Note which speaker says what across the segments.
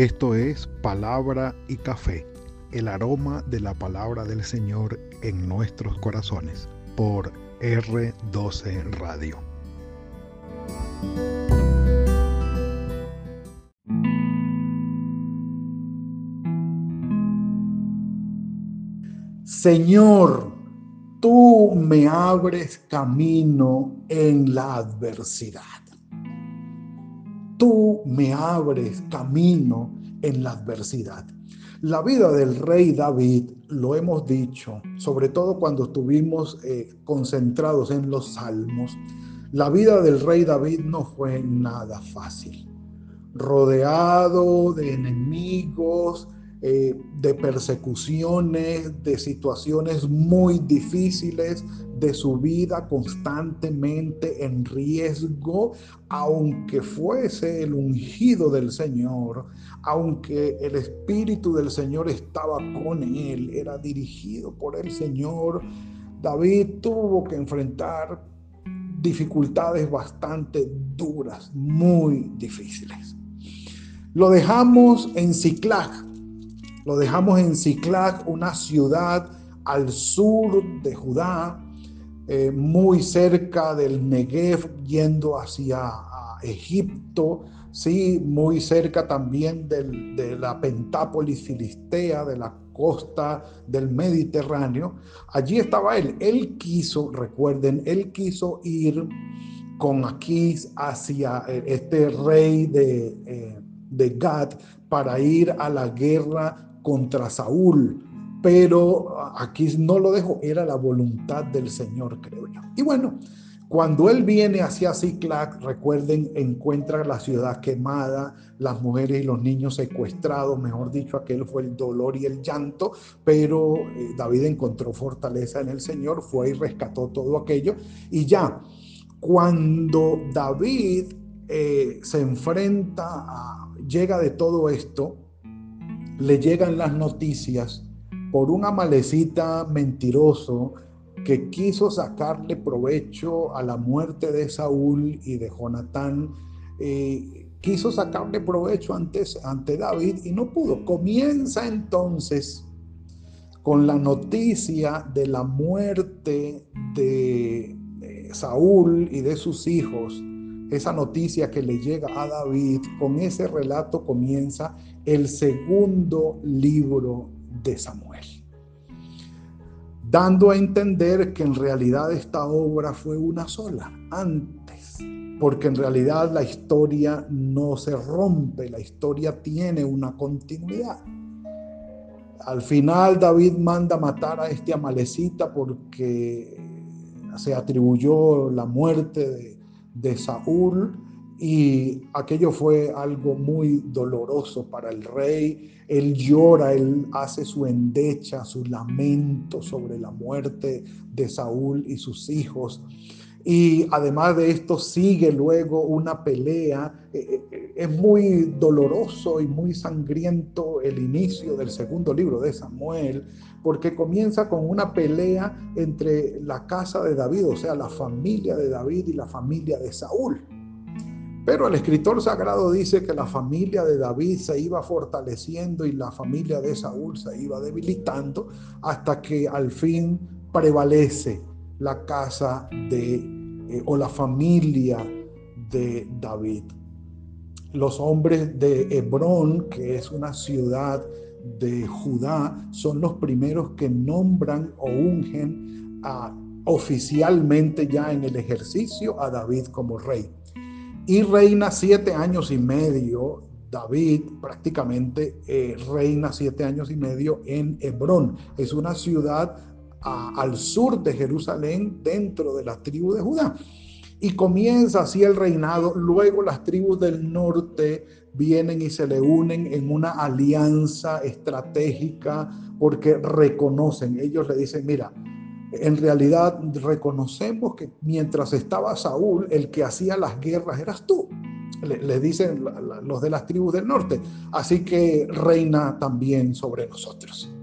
Speaker 1: Esto es Palabra y Café, el aroma de la palabra del Señor en nuestros corazones, por R12 Radio. Señor, tú me abres camino en la adversidad. Tú me abres camino en la adversidad. La vida del rey David, lo hemos dicho, sobre todo cuando estuvimos eh, concentrados en los salmos, la vida del rey David no fue nada fácil. Rodeado de enemigos, eh, de persecuciones, de situaciones muy difíciles de su vida constantemente en riesgo, aunque fuese el ungido del Señor, aunque el Espíritu del Señor estaba con él, era dirigido por el Señor, David tuvo que enfrentar dificultades bastante duras, muy difíciles. Lo dejamos en Ciclac, lo dejamos en Ciclac, una ciudad al sur de Judá, eh, muy cerca del Negev, yendo hacia Egipto, sí, muy cerca también de la Pentápolis filistea, de la costa del Mediterráneo. Allí estaba él. Él quiso, recuerden, él quiso ir con Aquís hacia eh, este rey de, eh, de Gad para ir a la guerra contra Saúl, pero aquí no lo dejo, era la voluntad del Señor, creo yo. Y bueno, cuando él viene hacia Ciclac, recuerden, encuentra la ciudad quemada, las mujeres y los niños secuestrados, mejor dicho, aquel fue el dolor y el llanto, pero eh, David encontró fortaleza en el Señor, fue y rescató todo aquello. Y ya, cuando David eh, se enfrenta llega de todo esto, le llegan las noticias por un amalecita mentiroso que quiso sacarle provecho a la muerte de Saúl y de Jonatán. Eh, quiso sacarle provecho antes, ante David y no pudo. Comienza entonces con la noticia de la muerte de Saúl y de sus hijos esa noticia que le llega a David, con ese relato comienza el segundo libro de Samuel, dando a entender que en realidad esta obra fue una sola antes, porque en realidad la historia no se rompe, la historia tiene una continuidad. Al final David manda matar a este amalecita porque se atribuyó la muerte de de Saúl y aquello fue algo muy doloroso para el rey. Él llora, él hace su endecha, su lamento sobre la muerte de Saúl y sus hijos. Y además de esto sigue luego una pelea. Eh, eh, es muy doloroso y muy sangriento el inicio del segundo libro de Samuel, porque comienza con una pelea entre la casa de David, o sea, la familia de David y la familia de Saúl. Pero el escritor sagrado dice que la familia de David se iba fortaleciendo y la familia de Saúl se iba debilitando hasta que al fin prevalece la casa de eh, o la familia de David. Los hombres de Hebrón, que es una ciudad de Judá son los primeros que nombran o ungen oficialmente ya en el ejercicio a David como rey. Y reina siete años y medio, David prácticamente eh, reina siete años y medio en Hebrón. Es una ciudad al sur de Jerusalén dentro de la tribu de Judá. Y comienza así el reinado. Luego las tribus del norte vienen y se le unen en una alianza estratégica porque reconocen, ellos le dicen, mira, en realidad reconocemos que mientras estaba Saúl, el que hacía las guerras eras tú. Le, dicen los de las tribus del norte. Así que reina también sobre nosotros.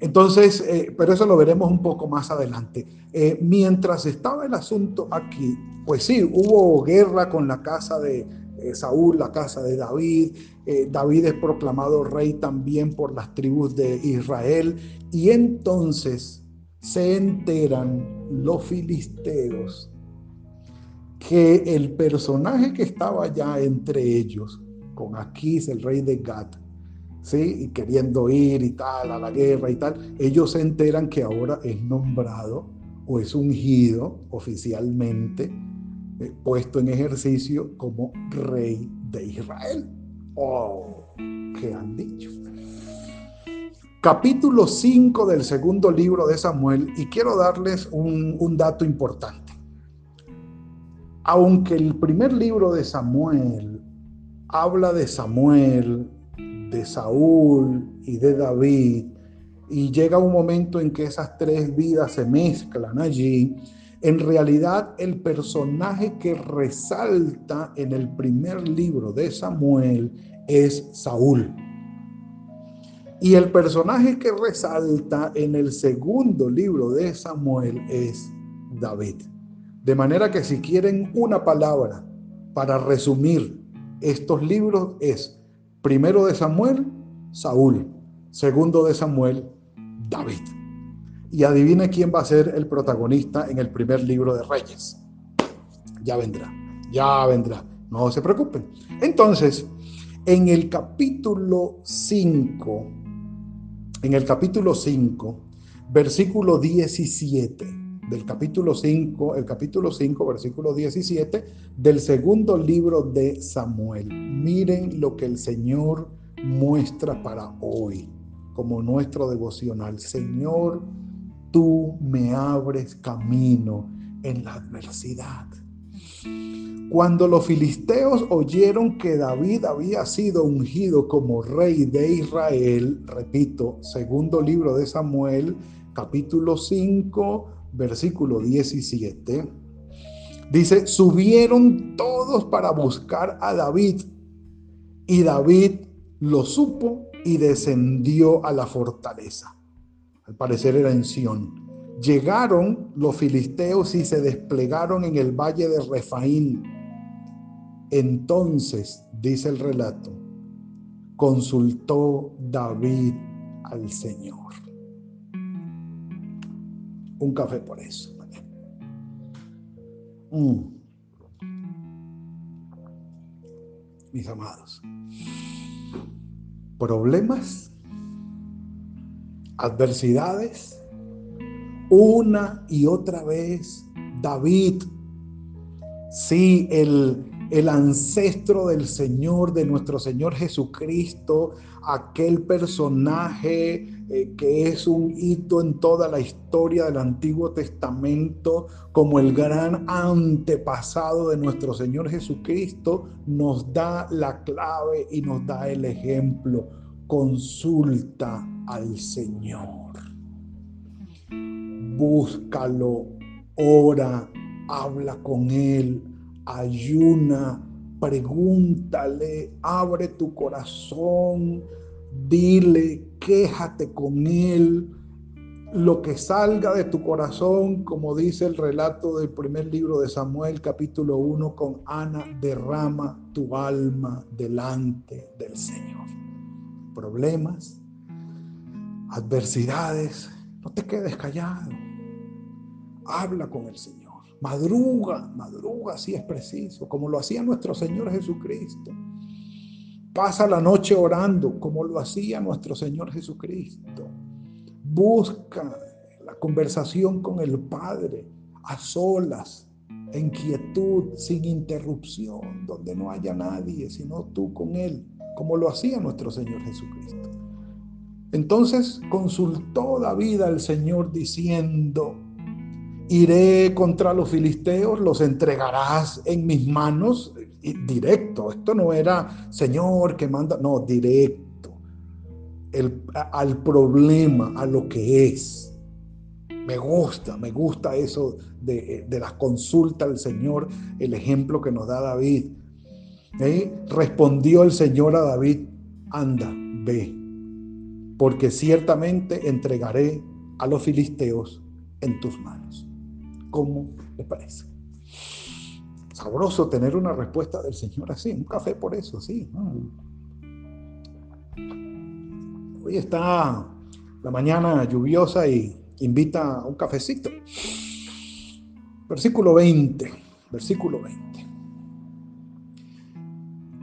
Speaker 1: Entonces, eh, pero eso lo veremos un poco más adelante. Eh, mientras estaba el asunto aquí, pues sí, hubo guerra con la casa de Saúl, la casa de David. Eh, David es proclamado rey también por las tribus de Israel. Y entonces se enteran los filisteos que el personaje que estaba ya entre ellos, con Aquís, el rey de Gat, ¿sí? y queriendo ir y tal, a la guerra y tal, ellos se enteran que ahora es nombrado o es ungido oficialmente, eh, puesto en ejercicio como rey de Israel. Oh, ¿qué han dicho? Capítulo 5 del segundo libro de Samuel, y quiero darles un, un dato importante. Aunque el primer libro de Samuel habla de Samuel, de Saúl y de David, y llega un momento en que esas tres vidas se mezclan allí, en realidad el personaje que resalta en el primer libro de Samuel es Saúl. Y el personaje que resalta en el segundo libro de Samuel es David. De manera que si quieren una palabra para resumir estos libros es primero de Samuel, Saúl, segundo de Samuel, David. Y adivine quién va a ser el protagonista en el primer libro de Reyes. Ya vendrá, ya vendrá. No se preocupen. Entonces, en el capítulo 5, en el capítulo 5, versículo 17 del capítulo 5, el capítulo 5, versículo 17 del segundo libro de Samuel. Miren lo que el Señor muestra para hoy como nuestro devocional. Señor, tú me abres camino en la adversidad. Cuando los filisteos oyeron que David había sido ungido como rey de Israel, repito, segundo libro de Samuel, capítulo 5, versículo 17, dice, subieron todos para buscar a David y David lo supo y descendió a la fortaleza. Al parecer era en Sión. Llegaron los filisteos y se desplegaron en el valle de Refaín entonces, dice el relato, consultó David al Señor. Un café por eso. Mm. Mis amados, problemas, adversidades, una y otra vez David, sí, el el ancestro del Señor, de nuestro Señor Jesucristo, aquel personaje eh, que es un hito en toda la historia del Antiguo Testamento, como el gran antepasado de nuestro Señor Jesucristo, nos da la clave y nos da el ejemplo. Consulta al Señor. Búscalo, ora, habla con Él ayuna, pregúntale, abre tu corazón, dile, quéjate con él. Lo que salga de tu corazón, como dice el relato del primer libro de Samuel, capítulo 1, con Ana, derrama tu alma delante del Señor. Problemas, adversidades, no te quedes callado. Habla con el Señor. Madruga, madruga si es preciso, como lo hacía nuestro Señor Jesucristo. Pasa la noche orando, como lo hacía nuestro Señor Jesucristo. Busca la conversación con el Padre a solas, en quietud, sin interrupción, donde no haya nadie, sino tú con Él, como lo hacía nuestro Señor Jesucristo. Entonces consultó David al Señor diciendo, iré contra los filisteos, los entregarás en mis manos. directo, esto no era Señor que manda, no, directo. El, al problema, a lo que es. Me gusta, me gusta eso de, de la consulta al Señor, el ejemplo que nos da David. ¿Eh? Respondió el Señor a David, anda, ve, porque ciertamente entregaré a los filisteos en tus manos. ¿Cómo le parece? Sabroso tener una respuesta del Señor así, un café por eso, sí. Hoy está la mañana lluviosa y invita a un cafecito. Versículo 20, versículo 20.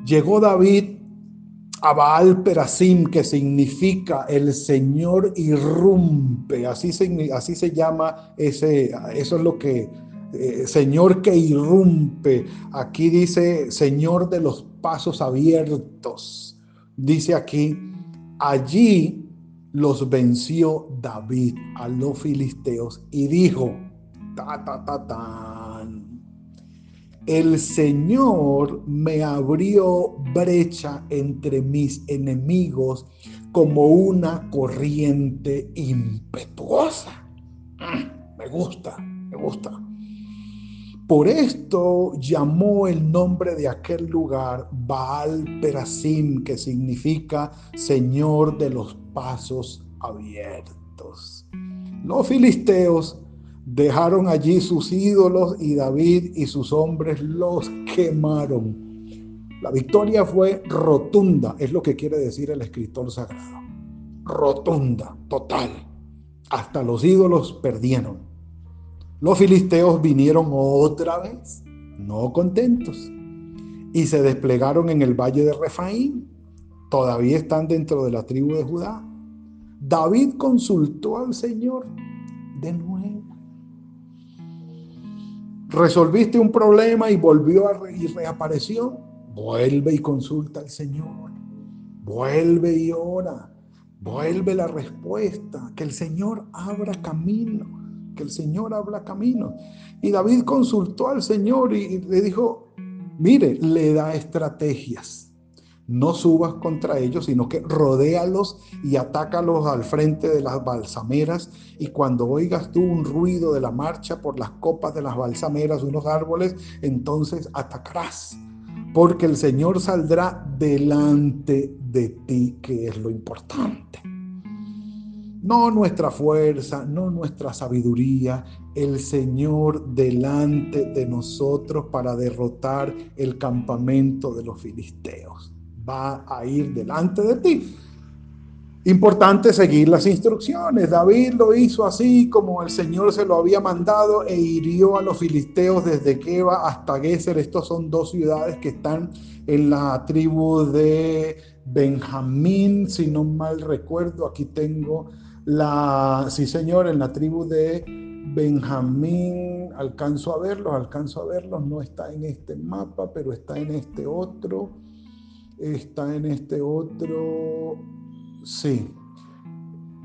Speaker 1: Llegó David a Perasim, que significa el Señor irrumpe, así se, así se llama ese, eso es lo que eh, Señor que irrumpe. Aquí dice Señor de los pasos abiertos. Dice aquí, allí los venció David a los filisteos y dijo, ta, ta, ta, tan. El Señor me abrió brecha entre mis enemigos como una corriente impetuosa. Mm, me gusta, me gusta. Por esto llamó el nombre de aquel lugar Baal Perasim, que significa Señor de los pasos abiertos. Los filisteos dejaron allí sus ídolos y David y sus hombres los quemaron. La victoria fue rotunda, es lo que quiere decir el escritor sagrado. Rotunda, total. Hasta los ídolos perdieron. Los filisteos vinieron otra vez, no contentos, y se desplegaron en el valle de Refaín. Todavía están dentro de la tribu de Judá. David consultó al Señor de nuevo. Resolviste un problema y volvió a y reapareció. Vuelve y consulta al Señor. Vuelve y ora. Vuelve la respuesta. Que el Señor abra camino que el Señor habla camino. Y David consultó al Señor y le dijo, mire, le da estrategias. No subas contra ellos, sino que rodéalos y atácalos al frente de las balsameras. Y cuando oigas tú un ruido de la marcha por las copas de las balsameras, unos árboles, entonces atacarás. Porque el Señor saldrá delante de ti, que es lo importante. No nuestra fuerza, no nuestra sabiduría, el Señor delante de nosotros para derrotar el campamento de los filisteos. Va a ir delante de ti. Importante seguir las instrucciones. David lo hizo así como el Señor se lo había mandado e hirió a los filisteos desde Keba hasta Geser. Estos son dos ciudades que están en la tribu de Benjamín, si no mal recuerdo. Aquí tengo la, sí, señor, en la tribu de Benjamín, alcanzo a verlos, alcanzo a verlos, no está en este mapa, pero está en este otro, está en este otro, sí,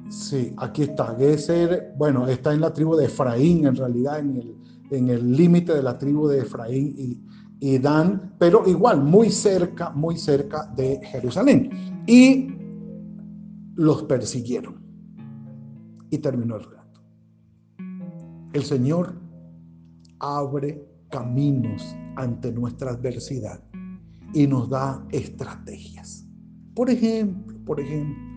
Speaker 1: sí, aquí está, Geser, bueno, está en la tribu de Efraín, en realidad, en el límite de la tribu de Efraín y, y Dan, pero igual, muy cerca, muy cerca de Jerusalén. Y los persiguieron y terminó el relato. El Señor abre caminos ante nuestra adversidad y nos da estrategias. Por ejemplo, por ejemplo,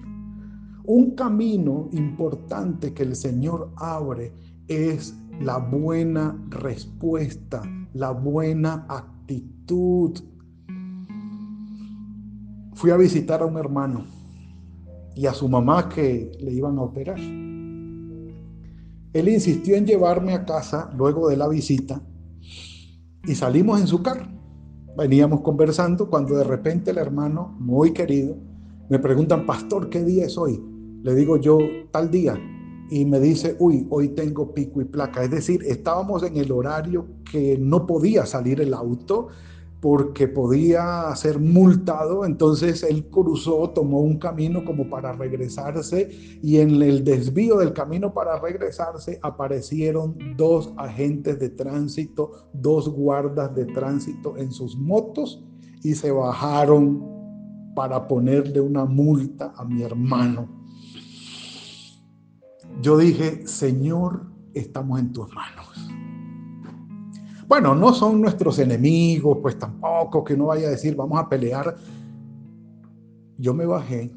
Speaker 1: un camino importante que el Señor abre es la buena respuesta, la buena actitud. Fui a visitar a un hermano y a su mamá que le iban a operar. Él insistió en llevarme a casa luego de la visita y salimos en su carro. Veníamos conversando cuando de repente el hermano, muy querido, me preguntan, pastor, ¿qué día es hoy? Le digo yo, tal día. Y me dice, uy, hoy tengo pico y placa. Es decir, estábamos en el horario que no podía salir el auto porque podía ser multado, entonces él cruzó, tomó un camino como para regresarse y en el desvío del camino para regresarse aparecieron dos agentes de tránsito, dos guardas de tránsito en sus motos y se bajaron para ponerle una multa a mi hermano. Yo dije, Señor, estamos en tus manos. Bueno, no son nuestros enemigos, pues tampoco que no vaya a decir vamos a pelear. Yo me bajé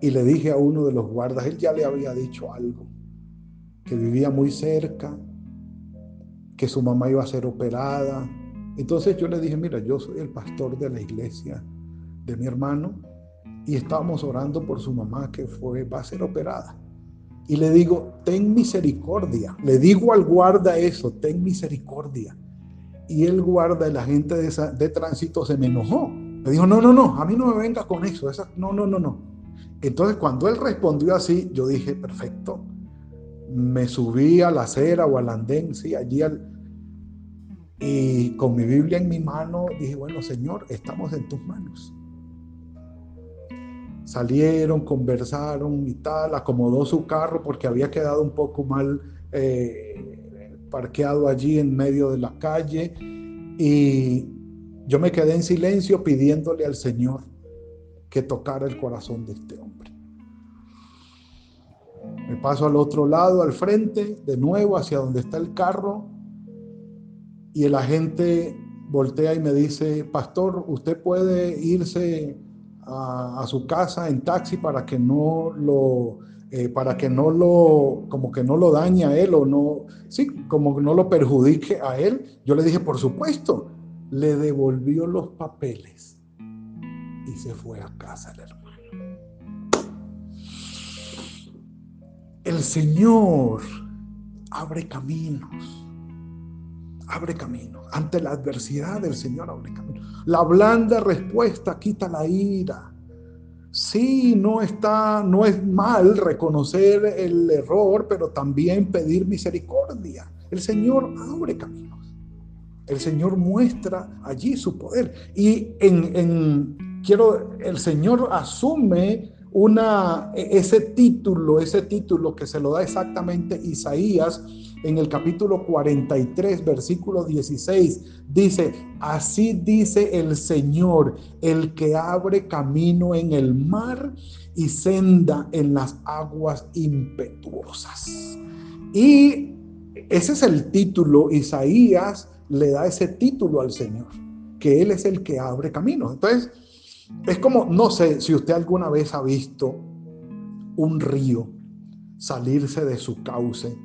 Speaker 1: y le dije a uno de los guardas, él ya le había dicho algo, que vivía muy cerca que su mamá iba a ser operada. Entonces yo le dije, mira, yo soy el pastor de la iglesia de mi hermano y estábamos orando por su mamá que fue, va a ser operada. Y le digo, ten misericordia. Le digo al guarda eso, ten misericordia. Y el guarda, el agente de, de tránsito, se me enojó. Me dijo, no, no, no, a mí no me venga con eso. No, no, no, no. Entonces cuando él respondió así, yo dije, perfecto. Me subí a la acera o al andén, sí, allí al... Y con mi Biblia en mi mano dije, bueno, Señor, estamos en tus manos salieron, conversaron y tal, acomodó su carro porque había quedado un poco mal eh, parqueado allí en medio de la calle y yo me quedé en silencio pidiéndole al Señor que tocara el corazón de este hombre. Me paso al otro lado, al frente, de nuevo hacia donde está el carro y el agente voltea y me dice, pastor, usted puede irse a, su casa en taxi para que no lo, eh, para que no lo, como que no lo dañe a él o no, sí, como no lo perjudique a él. Yo le dije, por supuesto, le devolvió los papeles y se fue a casa el hermano. El Señor abre caminos abre camino. Ante la adversidad del Señor abre camino. La blanda respuesta quita la ira. Sí, no está, no es mal reconocer el error, pero también pedir misericordia. El Señor abre caminos. El Señor muestra allí su poder. Y en, en quiero, el Señor asume una, ese título, ese título que se lo da exactamente Isaías en el capítulo 43, versículo 16, dice, así dice el Señor, el que abre camino en el mar y senda en las aguas impetuosas. Y ese es el título, Isaías le da ese título al Señor, que Él es el que abre caminos. Entonces, es como, no sé si usted alguna vez ha visto un río salirse de su cauce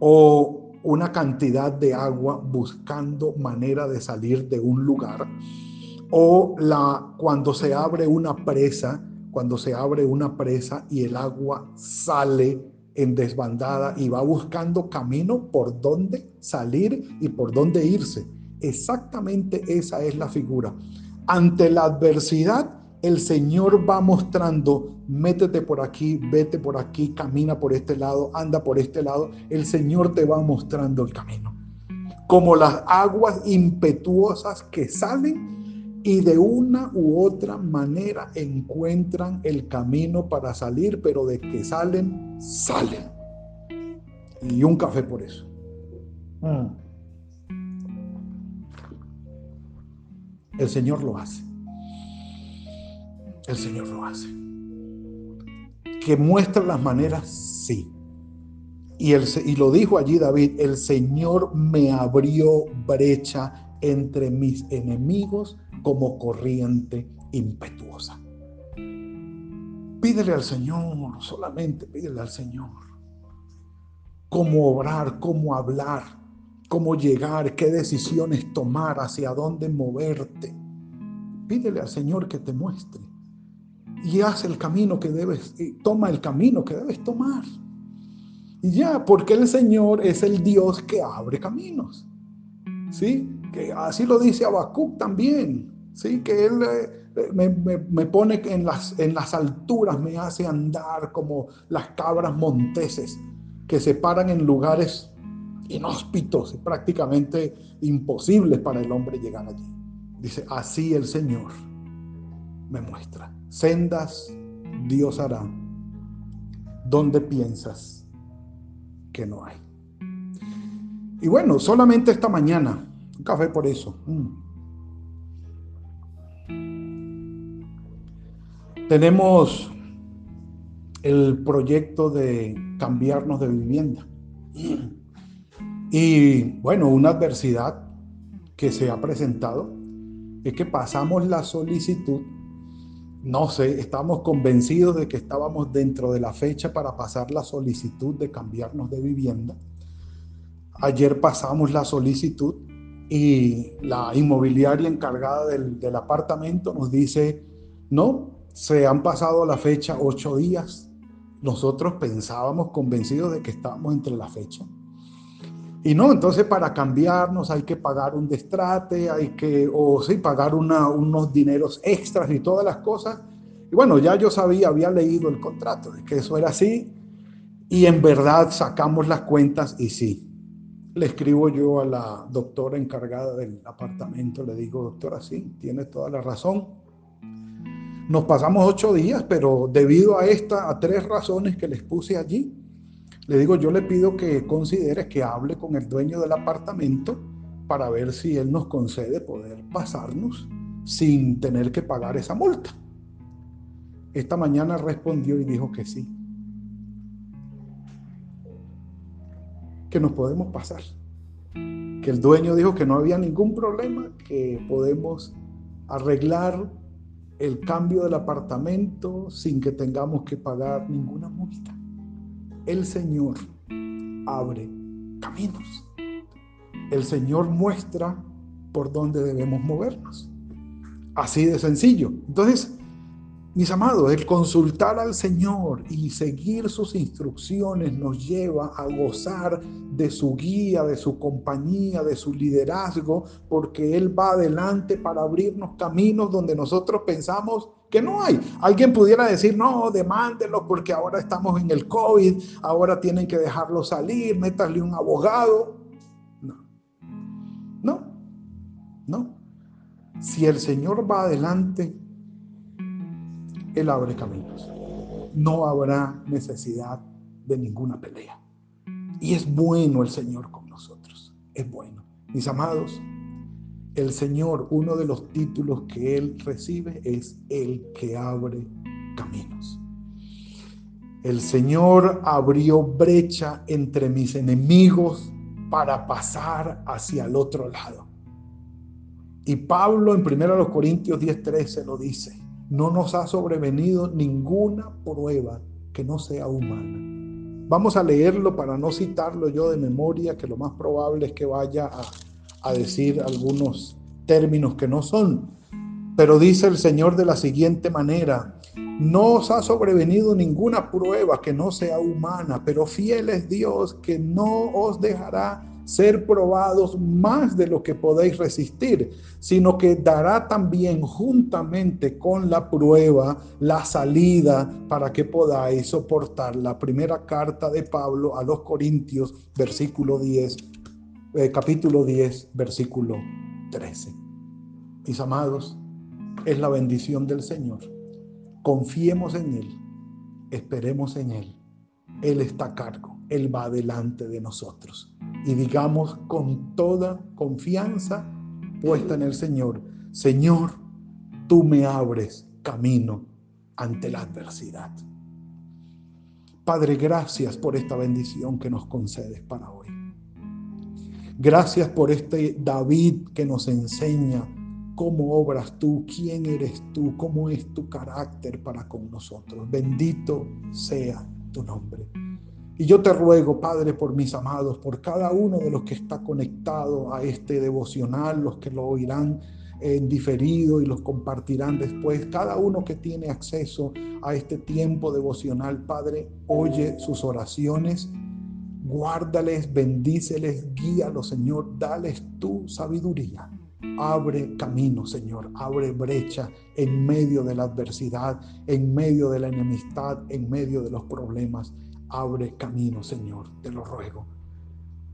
Speaker 1: o una cantidad de agua buscando manera de salir de un lugar, o la, cuando se abre una presa, cuando se abre una presa y el agua sale en desbandada y va buscando camino por dónde salir y por dónde irse. Exactamente esa es la figura. Ante la adversidad, el Señor va mostrando, métete por aquí, vete por aquí, camina por este lado, anda por este lado. El Señor te va mostrando el camino. Como las aguas impetuosas que salen y de una u otra manera encuentran el camino para salir, pero de que salen, salen. Y un café por eso. Mm. El Señor lo hace el Señor lo hace. Que muestra las maneras, sí. Y, y lo dijo allí David, el Señor me abrió brecha entre mis enemigos como corriente impetuosa. Pídele al Señor, solamente pídele al Señor. Cómo obrar, cómo hablar, cómo llegar, qué decisiones tomar, hacia dónde moverte. Pídele al Señor que te muestre y haz el camino que debes, toma el camino que debes tomar. Y ya, porque el Señor es el Dios que abre caminos. ¿Sí? Que así lo dice Habacuc también. ¿Sí? Que Él eh, me, pone en las, en las alturas, me hace andar como las cabras monteses que se paran en lugares inhóspitos y prácticamente imposibles para el hombre llegar allí. Dice, así el Señor me muestra. Sendas Dios hará donde piensas que no hay. Y bueno, solamente esta mañana, un café por eso. Mm. Tenemos el proyecto de cambiarnos de vivienda. Y bueno, una adversidad que se ha presentado es que pasamos la solicitud no sé, estamos convencidos de que estábamos dentro de la fecha para pasar la solicitud de cambiarnos de vivienda. Ayer pasamos la solicitud y la inmobiliaria encargada del, del apartamento nos dice, no, se han pasado la fecha ocho días. Nosotros pensábamos convencidos de que estábamos entre la fecha. Y no, entonces para cambiarnos hay que pagar un destrate, hay que, o sí, pagar unos dineros extras y todas las cosas. Y bueno, ya yo sabía, había leído el contrato de que eso era así. Y en verdad sacamos las cuentas y sí. Le escribo yo a la doctora encargada del apartamento, le digo, doctora, sí, tiene toda la razón. Nos pasamos ocho días, pero debido a esta, a tres razones que les puse allí, le digo, yo le pido que considere que hable con el dueño del apartamento para ver si él nos concede poder pasarnos sin tener que pagar esa multa. Esta mañana respondió y dijo que sí. Que nos podemos pasar. Que el dueño dijo que no había ningún problema, que podemos arreglar el cambio del apartamento sin que tengamos que pagar ninguna multa el Señor abre caminos. El Señor muestra por dónde debemos movernos. Así de sencillo. Entonces, mis amados, el consultar al Señor y seguir sus instrucciones nos lleva a gozar de su guía, de su compañía, de su liderazgo, porque Él va adelante para abrirnos caminos donde nosotros pensamos que no hay. Alguien pudiera decir, no, demándenlo porque ahora estamos en el COVID, ahora tienen que dejarlo salir, métale un abogado. No, no, no. Si el Señor va adelante, Él abre caminos. No habrá necesidad de ninguna pelea. Y es bueno el Señor con nosotros. Es bueno. Mis amados, el Señor, uno de los títulos que Él recibe es el que abre caminos. El Señor abrió brecha entre mis enemigos para pasar hacia el otro lado. Y Pablo en 1 Corintios 10:13 lo dice, no nos ha sobrevenido ninguna prueba que no sea humana. Vamos a leerlo para no citarlo yo de memoria, que lo más probable es que vaya a a decir algunos términos que no son. Pero dice el Señor de la siguiente manera, no os ha sobrevenido ninguna prueba que no sea humana, pero fiel es Dios que no os dejará ser probados más de lo que podéis resistir, sino que dará también juntamente con la prueba la salida para que podáis soportar. La primera carta de Pablo a los Corintios, versículo 10 eh, capítulo 10, versículo 13. Mis amados, es la bendición del Señor. Confiemos en Él, esperemos en Él. Él está a cargo, Él va delante de nosotros. Y digamos con toda confianza puesta en el Señor, Señor, tú me abres camino ante la adversidad. Padre, gracias por esta bendición que nos concedes para hoy. Gracias por este David que nos enseña cómo obras tú, quién eres tú, cómo es tu carácter para con nosotros. Bendito sea tu nombre. Y yo te ruego, Padre, por mis amados, por cada uno de los que está conectado a este devocional, los que lo oirán en diferido y los compartirán después, cada uno que tiene acceso a este tiempo devocional, Padre, oye sus oraciones Guárdales, bendíceles, guíalos, Señor. Dales tu sabiduría. Abre camino, Señor. Abre brecha en medio de la adversidad, en medio de la enemistad, en medio de los problemas. Abre camino, Señor. Te lo ruego.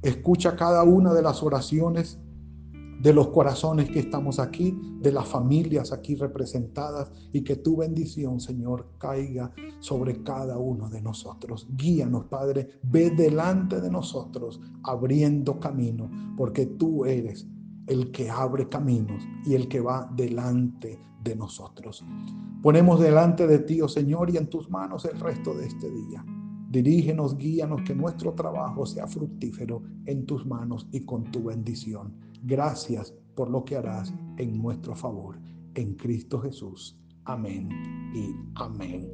Speaker 1: Escucha cada una de las oraciones de los corazones que estamos aquí, de las familias aquí representadas y que tu bendición, Señor, caiga sobre cada uno de nosotros. Guíanos, Padre, ve delante de nosotros abriendo camino, porque tú eres el que abre caminos y el que va delante de nosotros. Ponemos delante de ti, oh Señor, y en tus manos el resto de este día. Dirígenos, guíanos, que nuestro trabajo sea fructífero en tus manos y con tu bendición. Gracias por lo que harás en nuestro favor. En Cristo Jesús. Amén y amén.